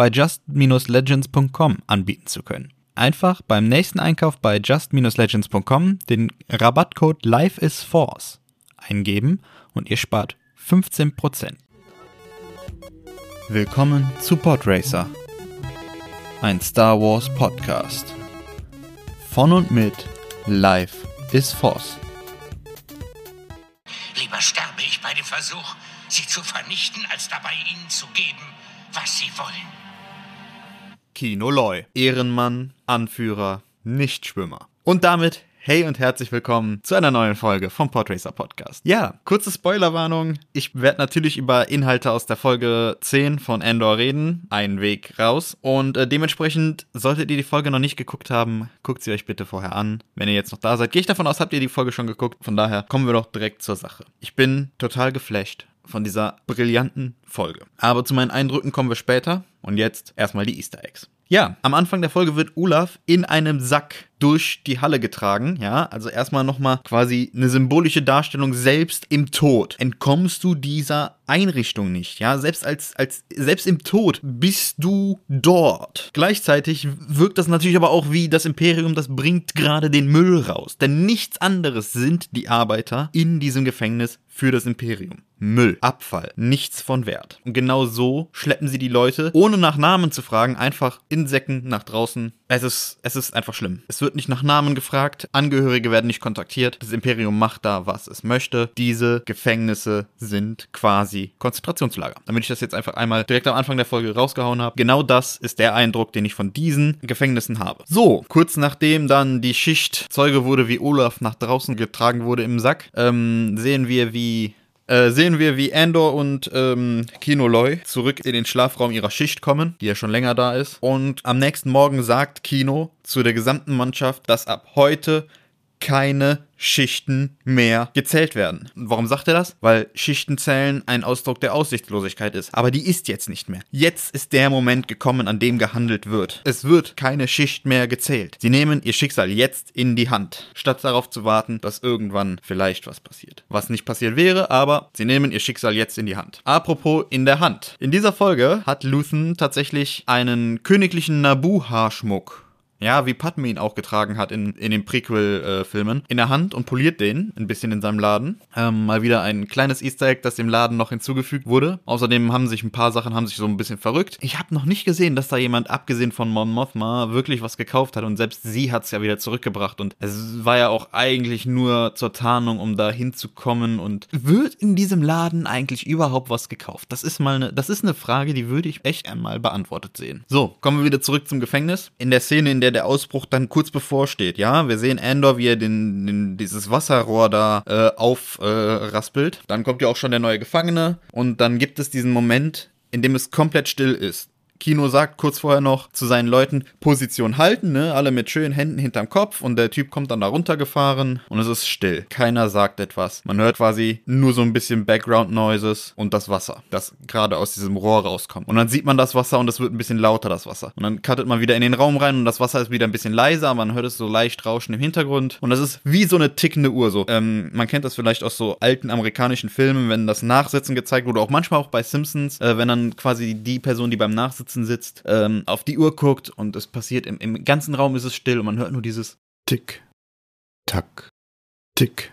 bei just-legends.com anbieten zu können. Einfach beim nächsten Einkauf bei just-legends.com den Rabattcode LifeIsForce eingeben und ihr spart 15%. Willkommen zu Podracer, ein Star Wars Podcast. Von und mit Life is Force. Lieber sterbe ich bei dem Versuch, sie zu vernichten, als dabei ihnen zu geben, was sie wollen. Kino Loy, Ehrenmann, Anführer, Nichtschwimmer. Und damit Hey und herzlich willkommen zu einer neuen Folge vom Portracer Podcast. Ja, kurze Spoilerwarnung. Ich werde natürlich über Inhalte aus der Folge 10 von Endor reden. Ein Weg raus. Und äh, dementsprechend, solltet ihr die Folge noch nicht geguckt haben, guckt sie euch bitte vorher an. Wenn ihr jetzt noch da seid, gehe ich davon aus, habt ihr die Folge schon geguckt. Von daher kommen wir doch direkt zur Sache. Ich bin total geflasht von dieser brillanten Folge. Aber zu meinen Eindrücken kommen wir später. Und jetzt erstmal die Easter Eggs. Ja, am Anfang der Folge wird Olaf in einem Sack durch die Halle getragen, ja, also erstmal nochmal quasi eine symbolische Darstellung selbst im Tod. Entkommst du dieser Einrichtung nicht, ja, selbst als, als, selbst im Tod bist du dort. Gleichzeitig wirkt das natürlich aber auch wie das Imperium, das bringt gerade den Müll raus, denn nichts anderes sind die Arbeiter in diesem Gefängnis für das Imperium. Müll, Abfall, nichts von Wert. Und genau so schleppen sie die Leute, ohne nach Namen zu fragen, einfach in Säcken nach draußen. Es ist, es ist einfach schlimm. Es wird nicht nach Namen gefragt, Angehörige werden nicht kontaktiert. Das Imperium macht da, was es möchte. Diese Gefängnisse sind quasi Konzentrationslager. Damit ich das jetzt einfach einmal direkt am Anfang der Folge rausgehauen habe. Genau das ist der Eindruck, den ich von diesen Gefängnissen habe. So, kurz nachdem dann die Schicht Zeuge wurde, wie Olaf nach draußen getragen wurde im Sack, ähm, sehen wir, wie äh, sehen wir, wie Andor und ähm, Kino Loy zurück in den Schlafraum ihrer Schicht kommen, die ja schon länger da ist. Und am nächsten Morgen sagt Kino zu der gesamten Mannschaft, dass ab heute keine Schichten mehr gezählt werden. Warum sagt er das? Weil Schichtenzählen ein Ausdruck der Aussichtslosigkeit ist. Aber die ist jetzt nicht mehr. Jetzt ist der Moment gekommen, an dem gehandelt wird. Es wird keine Schicht mehr gezählt. Sie nehmen ihr Schicksal jetzt in die Hand, statt darauf zu warten, dass irgendwann vielleicht was passiert. Was nicht passiert wäre, aber sie nehmen ihr Schicksal jetzt in die Hand. Apropos in der Hand. In dieser Folge hat Luthen tatsächlich einen königlichen Nabu-Haarschmuck ja, wie Padme ihn auch getragen hat in, in den Prequel-Filmen, äh, in der Hand und poliert den ein bisschen in seinem Laden. Ähm, mal wieder ein kleines Easter Egg, das dem Laden noch hinzugefügt wurde. Außerdem haben sich ein paar Sachen haben sich so ein bisschen verrückt. Ich habe noch nicht gesehen, dass da jemand, abgesehen von Mon Mothma, wirklich was gekauft hat und selbst sie hat es ja wieder zurückgebracht und es war ja auch eigentlich nur zur Tarnung, um da hinzukommen und wird in diesem Laden eigentlich überhaupt was gekauft? Das ist mal eine, das ist eine Frage, die würde ich echt einmal beantwortet sehen. So, kommen wir wieder zurück zum Gefängnis. In der Szene, in der der Ausbruch dann kurz bevorsteht, ja. Wir sehen Andor, wie er den, den dieses Wasserrohr da äh, aufraspelt. Äh, dann kommt ja auch schon der neue Gefangene und dann gibt es diesen Moment, in dem es komplett still ist. Kino sagt kurz vorher noch zu seinen Leuten, Position halten, ne? Alle mit schönen Händen hinterm Kopf und der Typ kommt dann da runtergefahren und es ist still. Keiner sagt etwas. Man hört quasi nur so ein bisschen Background Noises und das Wasser, das gerade aus diesem Rohr rauskommt. Und dann sieht man das Wasser und es wird ein bisschen lauter, das Wasser. Und dann cuttet man wieder in den Raum rein und das Wasser ist wieder ein bisschen leiser, man hört es so leicht rauschen im Hintergrund. Und das ist wie so eine tickende Uhr so. Ähm, man kennt das vielleicht aus so alten amerikanischen Filmen, wenn das Nachsitzen gezeigt wurde, auch manchmal auch bei Simpsons, äh, wenn dann quasi die Person, die beim Nachsitzen Sitzen sitzt, ähm, auf die Uhr guckt und es passiert, im, im ganzen Raum ist es still und man hört nur dieses Tick, Tack, Tick,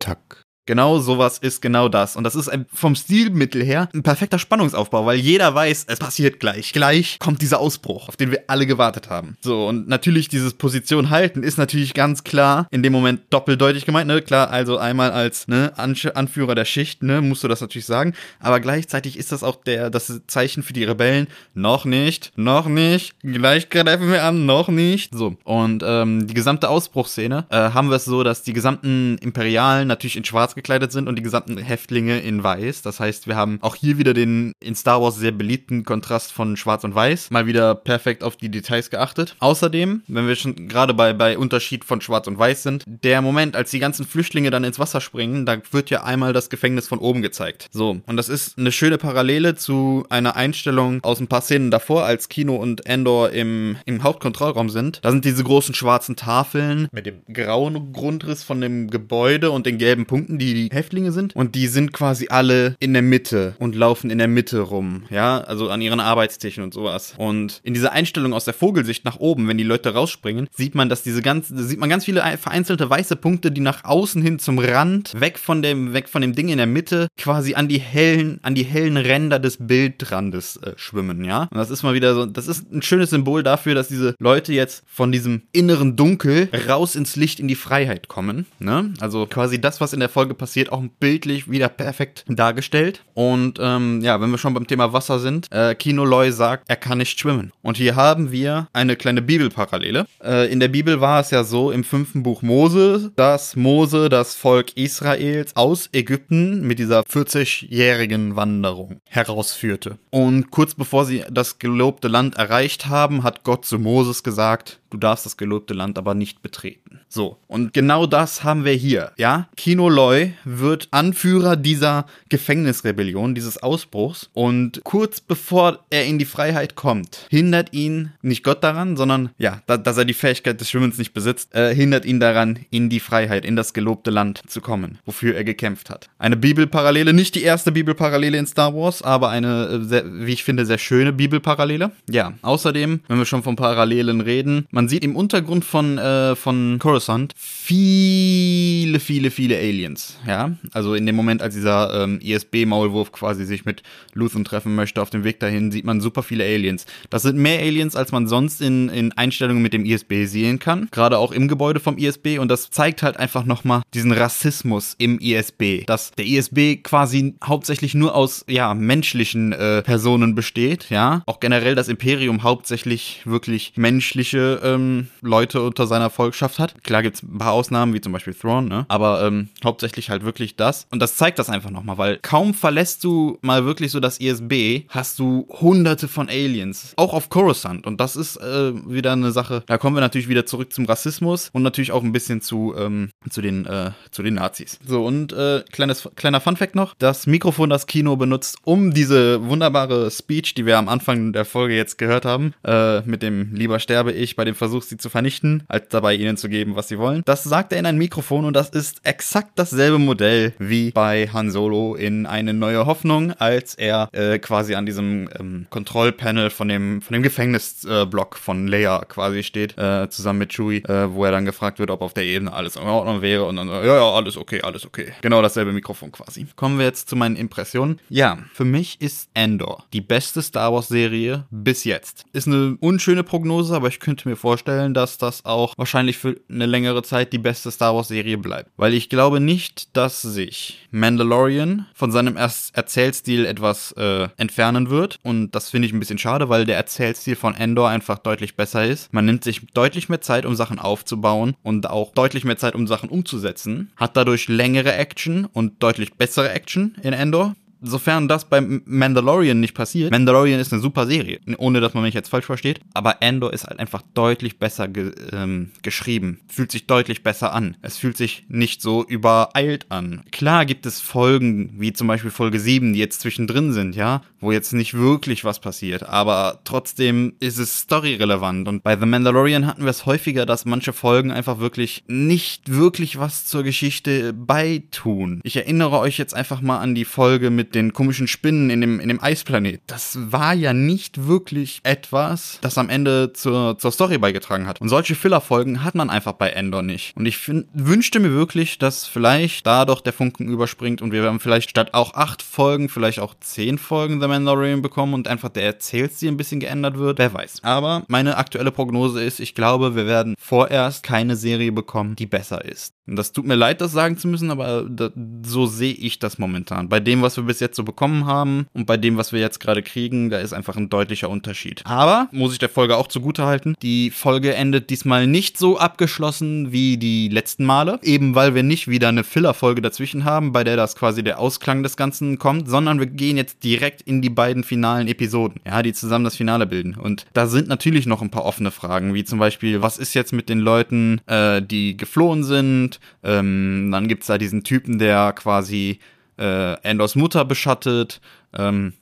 Tack. Genau sowas ist genau das. Und das ist vom Stilmittel her ein perfekter Spannungsaufbau, weil jeder weiß, es passiert gleich. Gleich kommt dieser Ausbruch, auf den wir alle gewartet haben. So, und natürlich dieses Position halten ist natürlich ganz klar in dem Moment doppeldeutig gemeint, ne? Klar, also einmal als ne, Anführer der Schicht, ne, musst du das natürlich sagen. Aber gleichzeitig ist das auch der, das Zeichen für die Rebellen. Noch nicht, noch nicht, gleich greifen wir an, noch nicht. So. Und ähm, die gesamte Ausbruchsszene äh, haben wir es so, dass die gesamten Imperialen natürlich in Schwarz gekleidet sind und die gesamten Häftlinge in weiß. Das heißt, wir haben auch hier wieder den in Star Wars sehr beliebten Kontrast von schwarz und weiß. Mal wieder perfekt auf die Details geachtet. Außerdem, wenn wir schon gerade bei, bei Unterschied von schwarz und weiß sind, der Moment, als die ganzen Flüchtlinge dann ins Wasser springen, da wird ja einmal das Gefängnis von oben gezeigt. So, und das ist eine schöne Parallele zu einer Einstellung aus ein paar Szenen davor, als Kino und Endor im, im Hauptkontrollraum sind. Da sind diese großen schwarzen Tafeln mit dem grauen Grundriss von dem Gebäude und den gelben Punkten, die die Häftlinge sind. Und die sind quasi alle in der Mitte und laufen in der Mitte rum. Ja, also an ihren Arbeitstischen und sowas. Und in dieser Einstellung aus der Vogelsicht nach oben, wenn die Leute rausspringen, sieht man, dass diese ganzen, sieht man ganz viele vereinzelte weiße Punkte, die nach außen hin zum Rand, weg von dem, weg von dem Ding in der Mitte, quasi an die hellen, an die hellen Ränder des Bildrandes äh, schwimmen, ja. Und das ist mal wieder so, das ist ein schönes Symbol dafür, dass diese Leute jetzt von diesem inneren Dunkel raus ins Licht in die Freiheit kommen, ne? Also quasi das, was in der Folge passiert, auch bildlich wieder perfekt dargestellt. Und ähm, ja, wenn wir schon beim Thema Wasser sind, äh, Kino Loy sagt, er kann nicht schwimmen. Und hier haben wir eine kleine Bibelparallele. Äh, in der Bibel war es ja so im fünften Buch Mose, dass Mose das Volk Israels aus Ägypten mit dieser 40-jährigen Wanderung herausführte. Und kurz bevor sie das gelobte Land erreicht haben, hat Gott zu Moses gesagt, du darfst das gelobte Land aber nicht betreten. So, und genau das haben wir hier, ja? Kino Loy wird Anführer dieser Gefängnisrebellion, dieses Ausbruchs und kurz bevor er in die Freiheit kommt, hindert ihn nicht Gott daran, sondern ja, da, dass er die Fähigkeit des Schwimmens nicht besitzt, äh, hindert ihn daran, in die Freiheit, in das gelobte Land zu kommen, wofür er gekämpft hat. Eine Bibelparallele, nicht die erste Bibelparallele in Star Wars, aber eine, äh, sehr, wie ich finde, sehr schöne Bibelparallele. Ja, außerdem, wenn wir schon von Parallelen reden, man sieht im Untergrund von, äh, von Coruscant viele, viele, viele Aliens. Ja, also in dem Moment, als dieser ähm, ISB-Maulwurf quasi sich mit Luthen treffen möchte, auf dem Weg dahin, sieht man super viele Aliens. Das sind mehr Aliens, als man sonst in, in Einstellungen mit dem ISB sehen kann. Gerade auch im Gebäude vom ISB. Und das zeigt halt einfach nochmal diesen Rassismus im ISB. Dass der ISB quasi hauptsächlich nur aus, ja, menschlichen äh, Personen besteht. Ja, auch generell das Imperium hauptsächlich wirklich menschliche ähm, Leute unter seiner Volkschaft hat. Klar gibt's ein paar Ausnahmen, wie zum Beispiel Thrawn, ne? Aber ähm, hauptsächlich halt wirklich das. Und das zeigt das einfach nochmal, weil kaum verlässt du mal wirklich so das ISB, hast du hunderte von Aliens. Auch auf Coruscant. Und das ist äh, wieder eine Sache. Da kommen wir natürlich wieder zurück zum Rassismus und natürlich auch ein bisschen zu, ähm, zu, den, äh, zu den Nazis. So, und äh, kleines, kleiner Funfact noch. Das Mikrofon, das Kino benutzt, um diese wunderbare Speech, die wir am Anfang der Folge jetzt gehört haben, äh, mit dem Lieber sterbe ich bei dem Versuch, sie zu vernichten, als dabei ihnen zu geben, was sie wollen. Das sagt er in ein Mikrofon und das ist exakt dasselbe Modell wie bei Han Solo in Eine neue Hoffnung, als er äh, quasi an diesem ähm, Kontrollpanel von dem, von dem Gefängnisblock äh, von Leia quasi steht, äh, zusammen mit Chewie, äh, wo er dann gefragt wird, ob auf der Ebene alles in Ordnung wäre und dann, ja, ja, alles okay, alles okay. Genau dasselbe Mikrofon quasi. Kommen wir jetzt zu meinen Impressionen. Ja, für mich ist Andor die beste Star Wars Serie bis jetzt. Ist eine unschöne Prognose, aber ich könnte mir vorstellen, dass das auch wahrscheinlich für eine längere Zeit die beste Star Wars Serie bleibt. Weil ich glaube nicht, dass sich Mandalorian von seinem Erzählstil etwas äh, entfernen wird. Und das finde ich ein bisschen schade, weil der Erzählstil von Endor einfach deutlich besser ist. Man nimmt sich deutlich mehr Zeit, um Sachen aufzubauen und auch deutlich mehr Zeit, um Sachen umzusetzen. Hat dadurch längere Action und deutlich bessere Action in Endor sofern das beim Mandalorian nicht passiert, Mandalorian ist eine super Serie, ohne dass man mich jetzt falsch versteht, aber Andor ist halt einfach deutlich besser ge ähm, geschrieben, fühlt sich deutlich besser an. Es fühlt sich nicht so übereilt an. Klar gibt es Folgen, wie zum Beispiel Folge 7, die jetzt zwischendrin sind, ja, wo jetzt nicht wirklich was passiert, aber trotzdem ist es storyrelevant und bei The Mandalorian hatten wir es häufiger, dass manche Folgen einfach wirklich nicht wirklich was zur Geschichte beitun. Ich erinnere euch jetzt einfach mal an die Folge mit den komischen Spinnen in dem, in dem Eisplanet. Das war ja nicht wirklich etwas, das am Ende zur, zur Story beigetragen hat. Und solche Filler-Folgen hat man einfach bei Endor nicht. Und ich find, wünschte mir wirklich, dass vielleicht da doch der Funken überspringt und wir werden vielleicht statt auch acht Folgen, vielleicht auch zehn Folgen The Mandalorian bekommen und einfach der Erzählstil ein bisschen geändert wird. Wer weiß. Aber meine aktuelle Prognose ist, ich glaube, wir werden vorerst keine Serie bekommen, die besser ist. Das tut mir leid, das sagen zu müssen, aber da, so sehe ich das momentan. Bei dem, was wir bis jetzt so bekommen haben und bei dem, was wir jetzt gerade kriegen, da ist einfach ein deutlicher Unterschied. Aber, muss ich der Folge auch zugutehalten, die Folge endet diesmal nicht so abgeschlossen wie die letzten Male. Eben weil wir nicht wieder eine Filler-Folge dazwischen haben, bei der das quasi der Ausklang des Ganzen kommt, sondern wir gehen jetzt direkt in die beiden finalen Episoden, ja, die zusammen das Finale bilden. Und da sind natürlich noch ein paar offene Fragen, wie zum Beispiel, was ist jetzt mit den Leuten, äh, die geflohen sind? Ähm, dann gibt es da diesen Typen, der quasi äh, Endors Mutter beschattet. Ähm,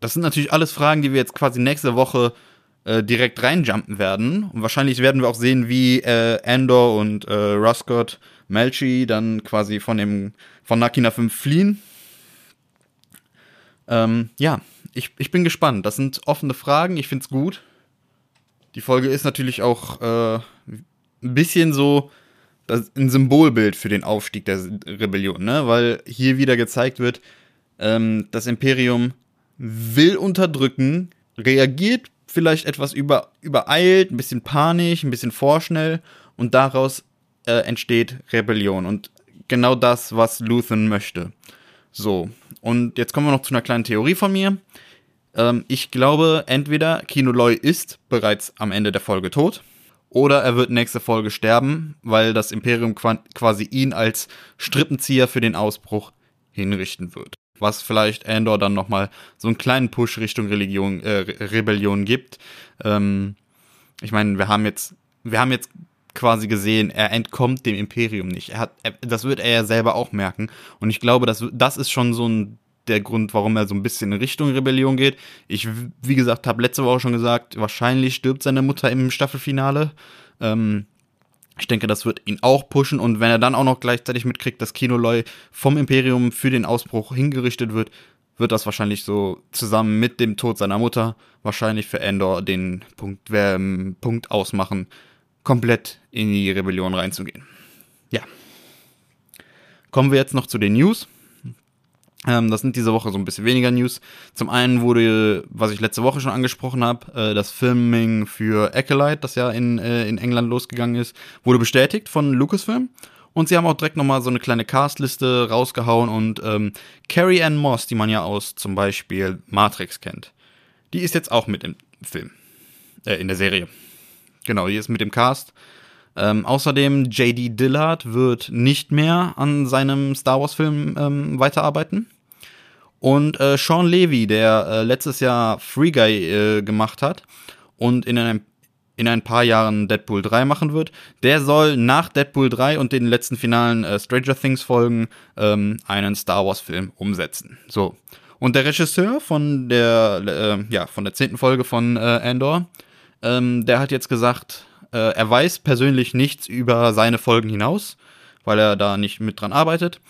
das sind natürlich alles Fragen, die wir jetzt quasi nächste Woche äh, direkt reinjumpen werden. Und wahrscheinlich werden wir auch sehen, wie äh, Endor und äh, Ruscott Melchi dann quasi von dem von Nakina 5 fliehen. Ähm, ja, ich, ich bin gespannt. Das sind offene Fragen. Ich finde es gut. Die Folge ist natürlich auch äh, ein bisschen so das ein Symbolbild für den Aufstieg der Rebellion, ne? Weil hier wieder gezeigt wird, ähm, das Imperium will unterdrücken, reagiert vielleicht etwas über, übereilt, ein bisschen panisch, ein bisschen vorschnell und daraus äh, entsteht Rebellion und genau das, was Luthen möchte. So, und jetzt kommen wir noch zu einer kleinen Theorie von mir. Ähm, ich glaube, entweder Kino Loy ist bereits am Ende der Folge tot oder er wird nächste Folge sterben, weil das Imperium quasi ihn als Strippenzieher für den Ausbruch hinrichten wird. Was vielleicht Andor dann nochmal so einen kleinen Push Richtung Religion, äh, Rebellion gibt. Ähm, ich meine, wir haben jetzt, wir haben jetzt quasi gesehen, er entkommt dem Imperium nicht. Er hat, er, das wird er ja selber auch merken. Und ich glaube, das, das ist schon so ein der Grund, warum er so ein bisschen in Richtung Rebellion geht. Ich, wie gesagt, habe letzte Woche schon gesagt, wahrscheinlich stirbt seine Mutter im Staffelfinale. Ähm, ich denke, das wird ihn auch pushen und wenn er dann auch noch gleichzeitig mitkriegt, dass Kinoloy vom Imperium für den Ausbruch hingerichtet wird, wird das wahrscheinlich so zusammen mit dem Tod seiner Mutter wahrscheinlich für Endor den Punkt, äh, Punkt ausmachen, komplett in die Rebellion reinzugehen. Ja. Kommen wir jetzt noch zu den News. Ähm, das sind diese Woche so ein bisschen weniger News. Zum einen wurde, was ich letzte Woche schon angesprochen habe, äh, das Filming für Acolyte, das ja in, äh, in England losgegangen ist, wurde bestätigt von Lucasfilm. Und sie haben auch direkt nochmal so eine kleine Castliste rausgehauen und ähm, Carrie Ann Moss, die man ja aus zum Beispiel Matrix kennt, die ist jetzt auch mit im Film. Äh, in der Serie. Genau, die ist mit dem Cast. Ähm, außerdem, J.D. Dillard wird nicht mehr an seinem Star Wars-Film ähm, weiterarbeiten. Und äh, Sean Levy, der äh, letztes Jahr Free Guy äh, gemacht hat und in einem in ein paar Jahren Deadpool 3 machen wird. Der soll nach Deadpool 3 und den letzten finalen äh, Stranger Things Folgen ähm, einen Star Wars Film umsetzen. So. Und der Regisseur von der, äh, ja, von der zehnten Folge von äh, Andor, ähm, der hat jetzt gesagt, äh, er weiß persönlich nichts über seine Folgen hinaus, weil er da nicht mit dran arbeitet.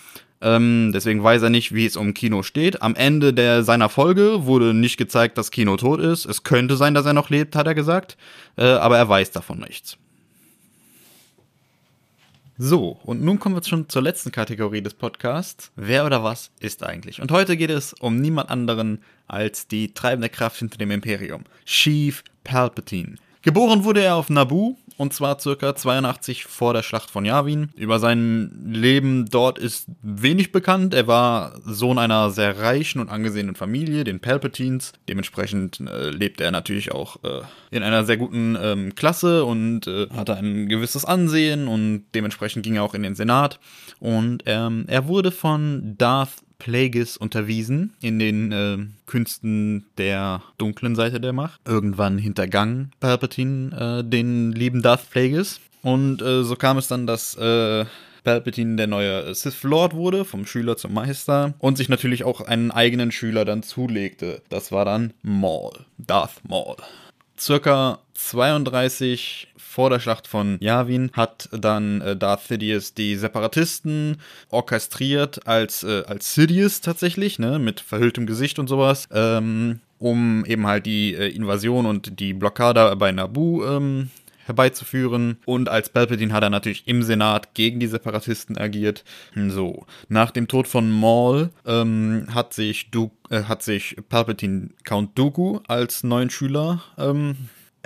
Ähm, deswegen weiß er nicht, wie es um Kino steht. Am Ende der, seiner Folge wurde nicht gezeigt, dass Kino tot ist. Es könnte sein, dass er noch lebt, hat er gesagt. Äh, aber er weiß davon nichts. So, und nun kommen wir schon zur letzten Kategorie des Podcasts. Wer oder was ist eigentlich? Und heute geht es um niemand anderen als die treibende Kraft hinter dem Imperium. Chief Palpatine. Geboren wurde er auf Naboo und zwar circa 82 vor der Schlacht von Yavin. Über sein Leben dort ist wenig bekannt. Er war Sohn einer sehr reichen und angesehenen Familie, den Palpatines. Dementsprechend äh, lebte er natürlich auch äh, in einer sehr guten ähm, Klasse und äh, hatte ein gewisses Ansehen und dementsprechend ging er auch in den Senat. Und ähm, er wurde von Darth Plagueis unterwiesen in den äh, Künsten der dunklen Seite der Macht. Irgendwann hintergangen Palpatine äh, den lieben Darth Plagueis. Und äh, so kam es dann, dass äh, Palpatine der neue Sith Lord wurde, vom Schüler zum Meister und sich natürlich auch einen eigenen Schüler dann zulegte. Das war dann Maul, Darth Maul. Circa 32 vor der Schlacht von Yavin hat dann äh, Darth Sidious die Separatisten orchestriert als, äh, als Sidious tatsächlich, ne, mit verhülltem Gesicht und sowas, ähm, um eben halt die äh, Invasion und die Blockade bei Naboo ähm, herbeizuführen. Und als Palpatine hat er natürlich im Senat gegen die Separatisten agiert. So, nach dem Tod von Maul ähm, hat, sich du äh, hat sich Palpatine Count Dooku als neuen Schüler ähm,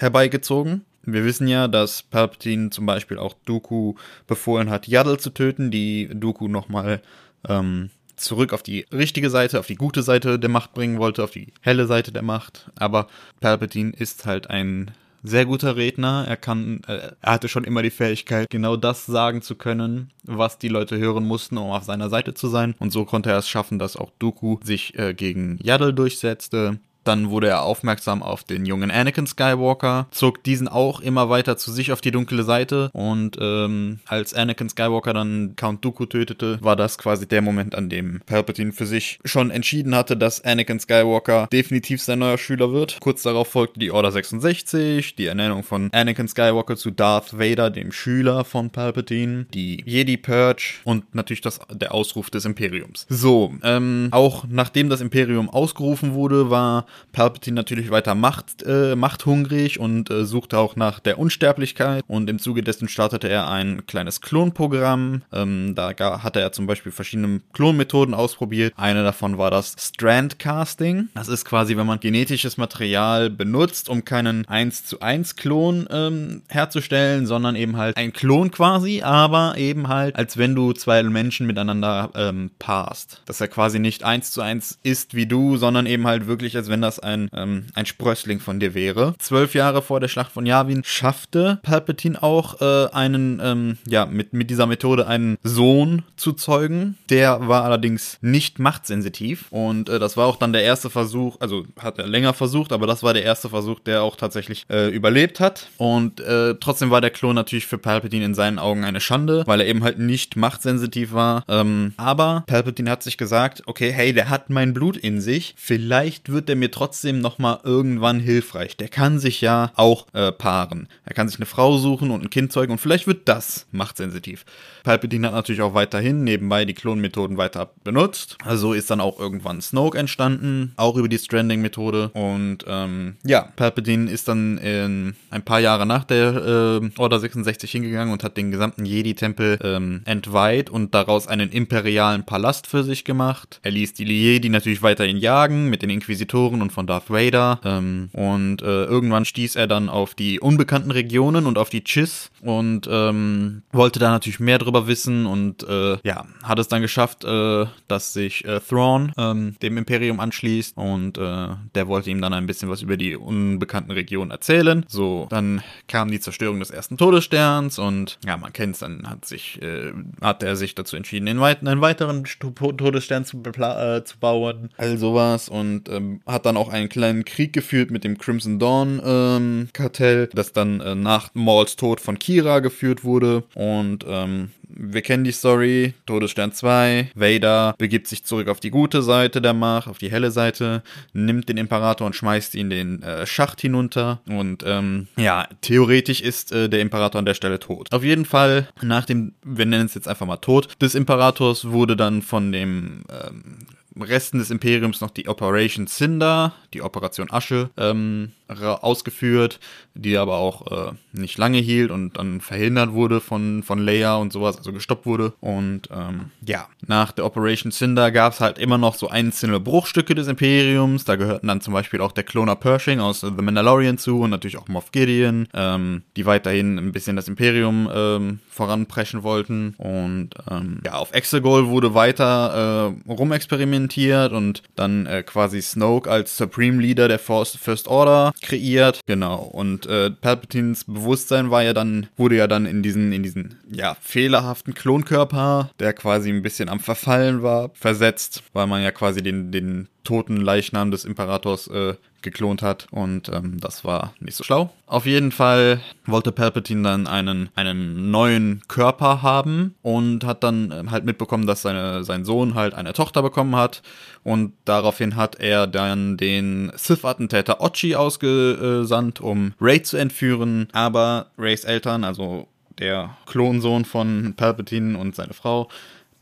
herbeigezogen wir wissen ja, dass Palpatine zum Beispiel auch Dooku befohlen hat, Yaddle zu töten, die Dooku nochmal ähm, zurück auf die richtige Seite, auf die gute Seite der Macht bringen wollte, auf die helle Seite der Macht. Aber Palpatine ist halt ein sehr guter Redner. Er kann, äh, er hatte schon immer die Fähigkeit, genau das sagen zu können, was die Leute hören mussten, um auf seiner Seite zu sein. Und so konnte er es schaffen, dass auch Dooku sich äh, gegen Yaddle durchsetzte. Dann wurde er aufmerksam auf den jungen Anakin Skywalker, zog diesen auch immer weiter zu sich auf die dunkle Seite und ähm, als Anakin Skywalker dann Count Dooku tötete, war das quasi der Moment, an dem Palpatine für sich schon entschieden hatte, dass Anakin Skywalker definitiv sein neuer Schüler wird. Kurz darauf folgte die Order 66, die Ernennung von Anakin Skywalker zu Darth Vader, dem Schüler von Palpatine, die Jedi Purge und natürlich das, der Ausruf des Imperiums. So, ähm, auch nachdem das Imperium ausgerufen wurde, war Palpatine natürlich weiter Macht, äh, machthungrig und äh, suchte auch nach der Unsterblichkeit. Und im Zuge dessen startete er ein kleines Klonprogramm. Ähm, da hatte er zum Beispiel verschiedene Klonmethoden ausprobiert. Eine davon war das Strandcasting. Das ist quasi, wenn man genetisches Material benutzt, um keinen 1 zu 1 Klon ähm, herzustellen, sondern eben halt ein Klon quasi, aber eben halt, als wenn du zwei Menschen miteinander ähm, paarst. Dass er quasi nicht 1 zu 1 ist wie du, sondern eben halt wirklich, als wenn das ein, ähm, ein Sprössling von dir wäre. Zwölf Jahre vor der Schlacht von Yavin schaffte Palpatine auch äh, einen, ähm, ja, mit, mit dieser Methode einen Sohn zu zeugen. Der war allerdings nicht machtsensitiv und äh, das war auch dann der erste Versuch, also hat er länger versucht, aber das war der erste Versuch, der auch tatsächlich äh, überlebt hat. Und äh, trotzdem war der Klon natürlich für Palpatine in seinen Augen eine Schande, weil er eben halt nicht machtsensitiv war. Ähm, aber Palpatine hat sich gesagt, okay, hey, der hat mein Blut in sich, vielleicht wird er mir trotzdem nochmal irgendwann hilfreich. Der kann sich ja auch äh, paaren. Er kann sich eine Frau suchen und ein Kind zeugen und vielleicht wird das machtsensitiv. Palpatine hat natürlich auch weiterhin nebenbei die Klonmethoden weiter benutzt. Also ist dann auch irgendwann Snoke entstanden, auch über die Stranding-Methode. Und ähm, ja, Palpatine ist dann in, ein paar Jahre nach der äh, Order 66 hingegangen und hat den gesamten Jedi-Tempel ähm, entweiht und daraus einen imperialen Palast für sich gemacht. Er ließ die Jedi natürlich weiterhin jagen mit den Inquisitoren und von Darth Vader. Ähm, und äh, irgendwann stieß er dann auf die unbekannten Regionen und auf die Chiss und ähm, wollte da natürlich mehr drüber wissen und äh, ja, hat es dann geschafft, äh, dass sich äh, Thrawn ähm, dem Imperium anschließt und äh, der wollte ihm dann ein bisschen was über die unbekannten Regionen erzählen. So, dann kam die Zerstörung des ersten Todessterns und ja, man kennt es, dann hat sich, äh, hat er sich dazu entschieden, einen, weit einen weiteren Todesstern zu, äh, zu bauen, all sowas und ähm, hat dann dann auch einen kleinen Krieg geführt mit dem Crimson Dawn ähm, Kartell, das dann äh, nach Mauls Tod von Kira geführt wurde. Und ähm, wir kennen die Story, Todesstern 2, Vader begibt sich zurück auf die gute Seite der Macht, auf die helle Seite, nimmt den Imperator und schmeißt ihn den äh, Schacht hinunter und ähm, ja, theoretisch ist äh, der Imperator an der Stelle tot. Auf jeden Fall, nach dem, wir nennen es jetzt einfach mal Tod des Imperators, wurde dann von dem ähm, Resten des Imperiums noch die Operation Cinder, die Operation Asche, ähm, ausgeführt, die aber auch äh, nicht lange hielt und dann verhindert wurde von, von Leia und sowas, also gestoppt wurde. Und ähm, ja, nach der Operation Cinder gab es halt immer noch so einzelne Bruchstücke des Imperiums. Da gehörten dann zum Beispiel auch der Kloner Pershing aus The Mandalorian zu und natürlich auch Moff Gideon, ähm, die weiterhin ein bisschen das Imperium ähm, voranpreschen wollten. Und ähm, ja, auf Exegol wurde weiter äh, rumexperimentiert und dann äh, quasi Snoke als Supreme Leader der First Order kreiert. Genau. Und äh, Palpatines Bewusstsein war ja dann, wurde ja dann in diesen, in diesen, ja, fehlerhaften Klonkörper, der quasi ein bisschen am Verfallen war, versetzt, weil man ja quasi den, den toten Leichnam des Imperators äh, geklont hat und ähm, das war nicht so schlau. Auf jeden Fall wollte Palpatine dann einen, einen neuen Körper haben und hat dann äh, halt mitbekommen, dass seine, sein Sohn halt eine Tochter bekommen hat und daraufhin hat er dann den Sith-Attentäter Ochi ausgesandt, um Ray zu entführen, aber Rays Eltern, also der Klonsohn von Palpatine und seine Frau,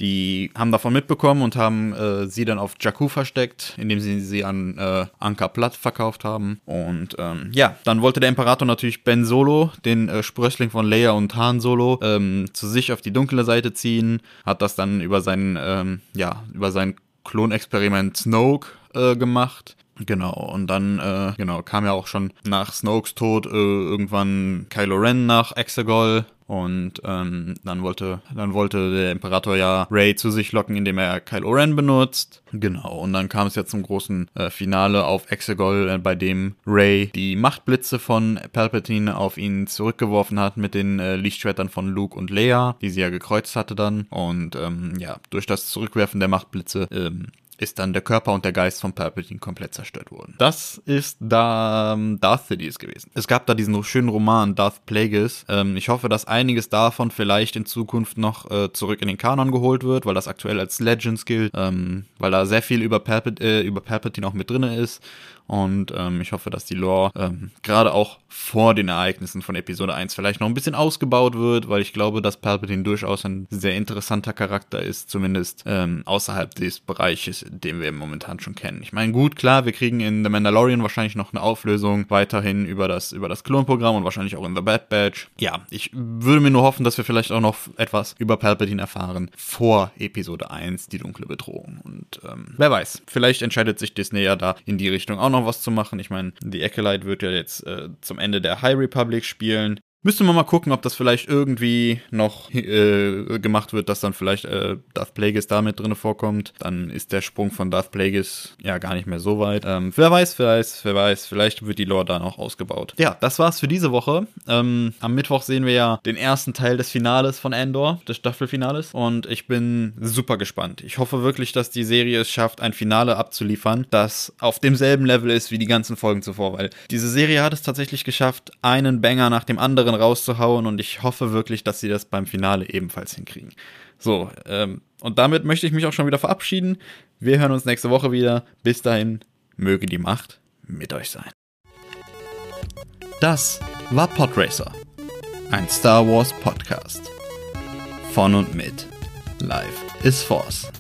die haben davon mitbekommen und haben äh, sie dann auf Jakku versteckt, indem sie sie an äh, Anka Platt verkauft haben. Und ähm, ja, dann wollte der Imperator natürlich Ben Solo, den äh, Sprössling von Leia und Han Solo, ähm, zu sich auf die dunkle Seite ziehen. Hat das dann über seinen, ähm, ja, über sein Klonexperiment Snoke äh, gemacht, Genau, und dann, äh, genau, kam ja auch schon nach Snokes Tod äh, irgendwann Kylo Ren nach Exegol und ähm, dann wollte, dann wollte der Imperator ja Ray zu sich locken, indem er Kylo Ren benutzt. Genau, und dann kam es ja zum großen äh, Finale auf Exegol, äh, bei dem Ray die Machtblitze von Palpatine auf ihn zurückgeworfen hat mit den äh, Lichtschwertern von Luke und Leia, die sie ja gekreuzt hatte dann. Und ähm, ja, durch das Zurückwerfen der Machtblitze ähm, ist dann der Körper und der Geist von Palpatine komplett zerstört worden. Das ist da ähm, Darth Sidious gewesen. Es gab da diesen schönen Roman Darth Plagueis. Ähm, ich hoffe, dass einiges davon vielleicht in Zukunft noch äh, zurück in den Kanon geholt wird, weil das aktuell als Legends gilt, ähm, weil da sehr viel über, Palpat äh, über Palpatine auch mit drin ist und ähm, ich hoffe, dass die Lore ähm, gerade auch vor den Ereignissen von Episode 1 vielleicht noch ein bisschen ausgebaut wird, weil ich glaube, dass Palpatine durchaus ein sehr interessanter Charakter ist, zumindest ähm, außerhalb des Bereiches, den wir momentan schon kennen. Ich meine, gut, klar, wir kriegen in The Mandalorian wahrscheinlich noch eine Auflösung weiterhin über das, über das Klonprogramm und wahrscheinlich auch in The Bad Batch. Ja, ich würde mir nur hoffen, dass wir vielleicht auch noch etwas über Palpatine erfahren vor Episode 1, die dunkle Bedrohung. Und ähm, wer weiß, vielleicht entscheidet sich Disney ja da in die Richtung auch noch noch was zu machen. Ich meine, The Acolyte wird ja jetzt äh, zum Ende der High Republic spielen. Müsste man mal gucken, ob das vielleicht irgendwie noch äh, gemacht wird, dass dann vielleicht äh, Darth Plagueis da mit drin vorkommt. Dann ist der Sprung von Darth Plagueis ja gar nicht mehr so weit. Ähm, wer weiß, wer weiß, wer weiß. Vielleicht wird die Lore da noch ausgebaut. Ja, das war's für diese Woche. Ähm, am Mittwoch sehen wir ja den ersten Teil des Finales von Endor, des Staffelfinales. Und ich bin super gespannt. Ich hoffe wirklich, dass die Serie es schafft, ein Finale abzuliefern, das auf demselben Level ist wie die ganzen Folgen zuvor. Weil diese Serie hat es tatsächlich geschafft, einen Banger nach dem anderen anderen rauszuhauen und ich hoffe wirklich, dass sie das beim Finale ebenfalls hinkriegen. So, ähm, und damit möchte ich mich auch schon wieder verabschieden. Wir hören uns nächste Woche wieder. Bis dahin, möge die Macht mit euch sein. Das war Podracer, ein Star Wars Podcast. Von und mit Life is Force.